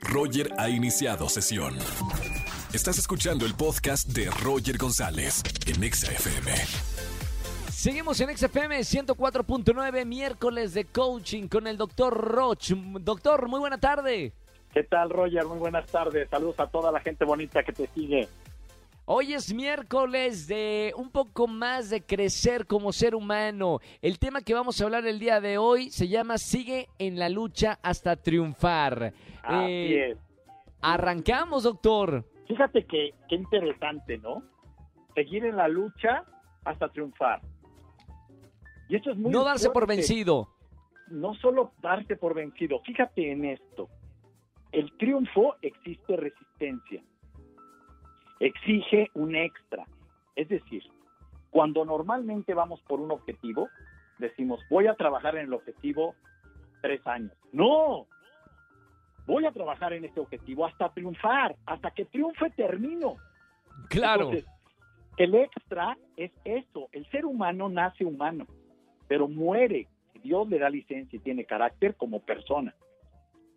Roger ha iniciado sesión. Estás escuchando el podcast de Roger González en Exa FM. Seguimos en XFM 104.9, miércoles de coaching con el doctor Roch. Doctor, muy buena tarde. ¿Qué tal, Roger? Muy buenas tardes. Saludos a toda la gente bonita que te sigue. Hoy es miércoles de un poco más de crecer como ser humano. El tema que vamos a hablar el día de hoy se llama Sigue en la lucha hasta triunfar. Así Eh, es. Arrancamos, doctor. Fíjate que qué interesante, ¿no? Seguir en la lucha hasta triunfar. Y esto es muy no darse por vencido. No solo darse por vencido. Fíjate en esto. El triunfo existe resistencia. Exige un extra. Es decir, cuando normalmente vamos por un objetivo, decimos, voy a trabajar en el objetivo tres años. No, voy a trabajar en este objetivo hasta triunfar, hasta que triunfe termino. Claro. Entonces, el extra es eso. El ser humano nace humano, pero muere. Dios le da licencia y tiene carácter como persona.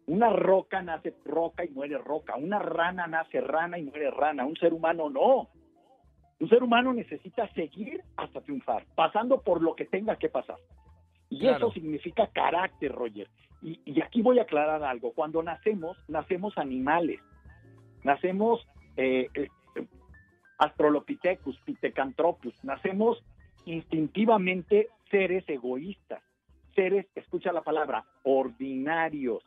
Una roca nace roca y muere roca. Una rana nace rana y muere rana. Un ser humano no. Un ser humano necesita seguir hasta triunfar, pasando por lo que tenga que pasar. Y Claro. eso significa carácter, Roger. Y, y aquí voy a aclarar algo. Cuando nacemos, nacemos animales. Nacemos eh, eh, Astrolopithecus, Pithecanthropus. Nacemos instintivamente seres egoístas. Seres, escucha la palabra, ordinarios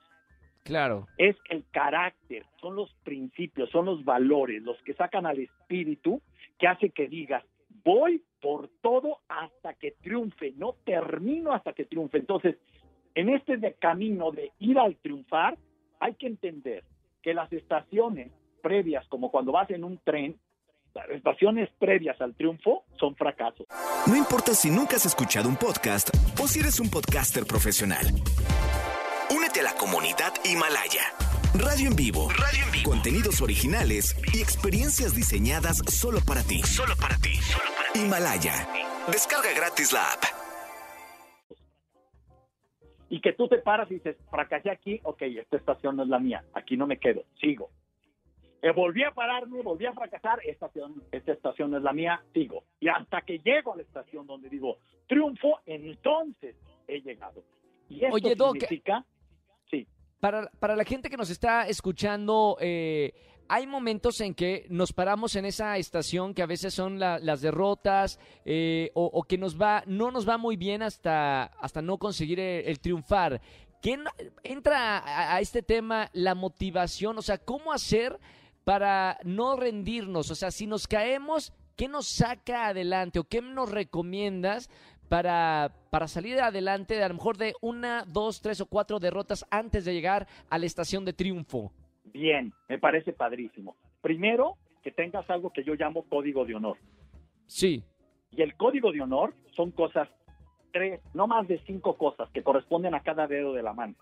Claro. es el carácter, son los principios, son los valores, los que sacan al espíritu, que hace que digas, voy por todo hasta que triunfe, no termino hasta que triunfe. Entonces, en este de camino de ir al triunfar, hay que entender que las estaciones previas, como cuando vas en un tren, las estaciones previas al triunfo son fracasos. No importa si nunca has escuchado un podcast o si eres un podcaster profesional. A la comunidad Himalaya. Radio en vivo. Radio en vivo. Contenidos originales y experiencias diseñadas solo para ti. Solo para ti. Himalaya. Descarga gratis la app. y que tú te paras y dices, fracasé aquí, ok, esta estación no es la mía, aquí no me quedo, sigo. Eh, volví a pararme, volví a fracasar, esta estación, esta estación no es la mía, sigo. Y hasta que llego a la estación donde digo, triunfo, entonces he llegado. Y esto Oye, Doc, significa, sí, Para, para la gente que nos está escuchando, eh, hay momentos en que nos paramos en esa estación que a veces son la- las derrotas eh, o, o que nos va, no nos va muy bien hasta, hasta no conseguir el, el triunfar. ¿Qué entra a, a este tema la motivación? O sea, ¿cómo hacer para no rendirnos? O sea, si nos caemos, ¿qué nos saca adelante o qué nos recomiendas para, para salir adelante de a lo mejor de una, dos, tres o cuatro derrotas antes de llegar a la estación de triunfo? bien, me parece padrísimo. Primero, que tengas algo que yo llamo código de honor. Sí, Y el código de honor son cosas, tres, no más de cinco cosas que corresponden a cada dedo de la mano.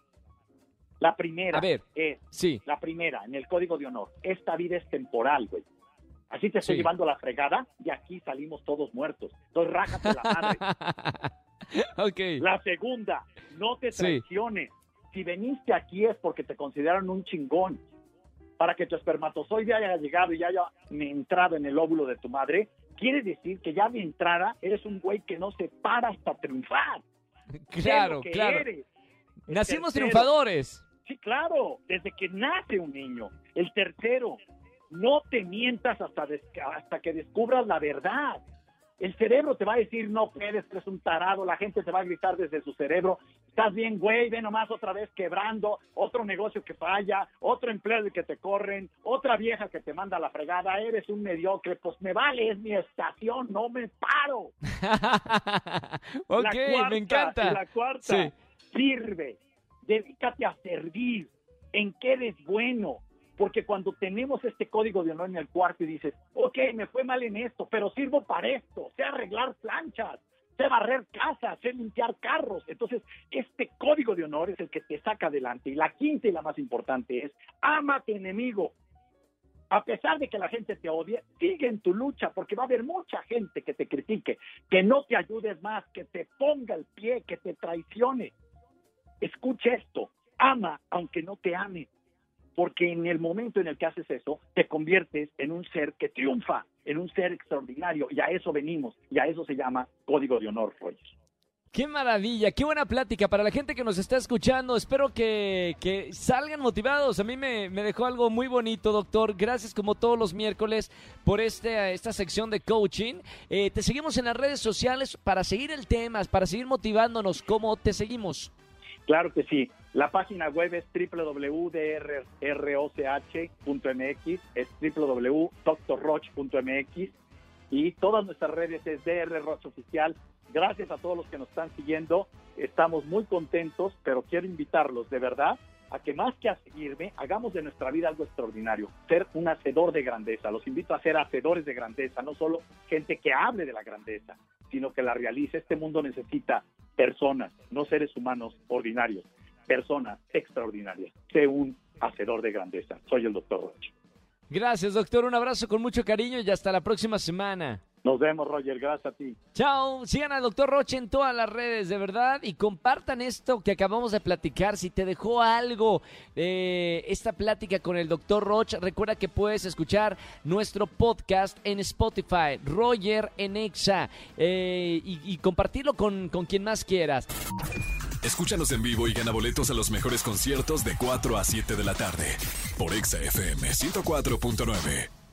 La primera A ver. es, sí, la primera, en el código de honor, esta vida es temporal, güey. Así te estoy Sí. llevando la fregada y aquí salimos todos muertos. Entonces, rájate la madre. ok. La segunda, no te Sí. traiciones. Si veniste aquí es porque te consideran un chingón. Para que tu espermatozoide haya llegado y haya entrado en el óvulo de tu madre, quiere decir que ya de entrada eres un güey que no se para hasta triunfar. Claro, que claro. eres. Nacimos tercero, triunfadores. Sí, claro, desde que nace un niño. El tercero, no te mientas hasta, hasta que descubras la verdad. El cerebro te va a decir, no puedes, eres un tarado, la gente te va a gritar desde su cerebro, estás bien, güey, ve nomás otra vez quebrando, otro negocio que falla, otro empleo que te corren, otra vieja que te manda a la fregada, eres un mediocre, pues me vale, es mi estación, no me paro. ok, La cuarta, me encanta. La cuarta, Sí. sirve, dedícate a servir, en qué eres bueno. Porque cuando tenemos este código de honor en el cuarto y dices, ok, me fue mal en esto, pero sirvo para esto, sé arreglar planchas, sé barrer casas, sé limpiar carros. Entonces, este código de honor es el que te saca adelante. Y la quinta y la más importante es, ama a tu enemigo. A pesar de que la gente te odie, sigue en tu lucha, porque va a haber mucha gente que te critique, que no te ayudes más, que te ponga el pie, que te traicione. Escucha esto, ama aunque no te ame. Porque en el momento en el que haces eso, te conviertes en un ser que triunfa, en un ser extraordinario, y a eso venimos, y a eso se llama código de honor, Roger. Qué maravilla, qué buena plática para la gente que nos está escuchando. Espero que, salgan motivados. A mí me, me, dejó algo muy bonito, doctor. Gracias como todos los miércoles por este, esta sección de coaching. Eh, te seguimos en las redes sociales para seguir el tema, para seguir motivándonos. ¿Cómo te seguimos? Claro que sí. La página web es www.drroch.mx, es www.drroch.mx y todas nuestras redes es DR Roch Oficial. Gracias a todos los que nos están siguiendo. Estamos muy contentos, pero quiero invitarlos de verdad a que más que a seguirme, hagamos de nuestra vida algo extraordinario, ser un hacedor de grandeza. Los invito a ser hacedores de grandeza, no solo gente que hable de la grandeza, sino que la realice. Este mundo necesita personas, no seres humanos ordinarios, personas extraordinarias. Sé un hacedor de grandeza. Soy el doctor Roche. Gracias, doctor. Un abrazo con mucho cariño y hasta la próxima semana. Nos vemos, Roger. Gracias a ti. Chao. Sigan al doctor Roche en todas las redes, de verdad. Y compartan esto que acabamos de platicar. Si te dejó algo eh, esta plática con el doctor Roche, recuerda que puedes escuchar nuestro podcast en Spotify, Roger en Exa, eh, y, y, compartirlo con, con quien más quieras. Escúchanos en vivo y gana boletos a los mejores conciertos de 4 a 7 de la tarde por Exa FM 104.9.